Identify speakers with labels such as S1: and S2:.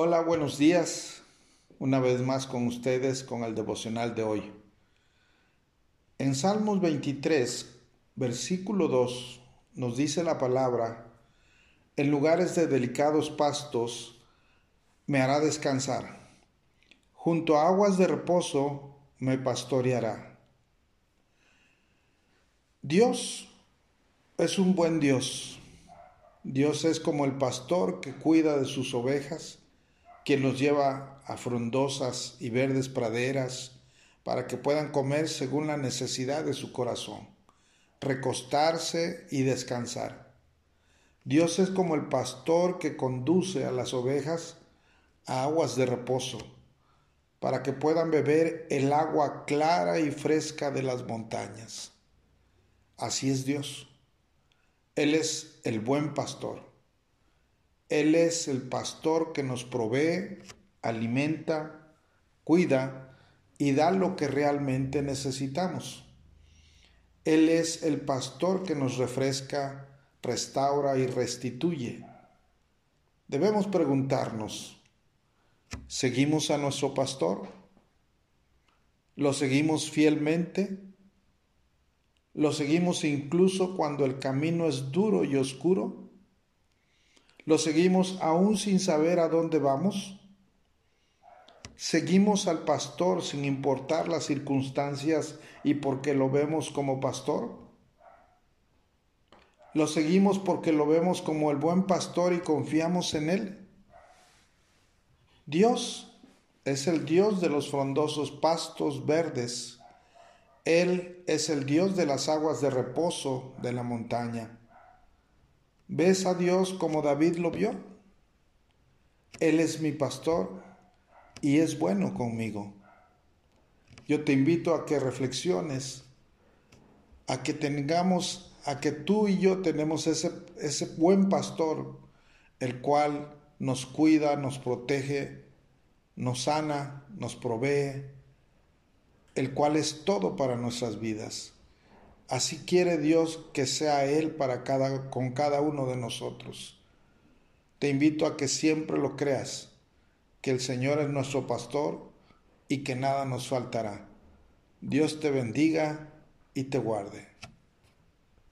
S1: Hola, buenos días. Una vez más con ustedes con el devocional de hoy. En Salmos 23, versículo 2, nos dice la palabra, en lugares de delicados pastos me hará descansar, junto a aguas de reposo me pastoreará. Dios es un buen Dios. Dios es como el pastor que cuida de sus ovejas quien los lleva a frondosas y verdes praderas para que puedan comer según la necesidad de su corazón, recostarse y descansar. Dios es como el pastor que conduce a las ovejas a aguas de reposo, para que puedan beber el agua clara y fresca de las montañas. Así es Dios. Él es el buen pastor. Él es el pastor que nos provee, alimenta, cuida y da lo que realmente necesitamos. Él es el pastor que nos refresca, restaura y restituye. Debemos preguntarnos, ¿seguimos a nuestro pastor? ¿Lo seguimos fielmente? ¿Lo seguimos incluso cuando el camino es duro y oscuro? ¿Lo seguimos aún sin saber a dónde vamos? ¿Seguimos al pastor sin importar las circunstancias y porque lo vemos como pastor? ¿Lo seguimos porque lo vemos como el buen pastor y confiamos en él? Dios es el Dios de los frondosos pastos verdes. Él es el Dios de las aguas de reposo de la montaña. ¿Ves a Dios como David lo vio? Él es mi pastor y es bueno conmigo. Yo te invito a que reflexiones, a que tengamos, a que tú y yo tenemos ese, ese buen pastor, el cual nos cuida, nos protege, nos sana, nos provee, el cual es todo para nuestras vidas. Así quiere Dios que sea Él para cada, con cada uno de nosotros. Te invito a que siempre lo creas, que el Señor es nuestro pastor y que nada nos faltará. Dios te bendiga y te guarde.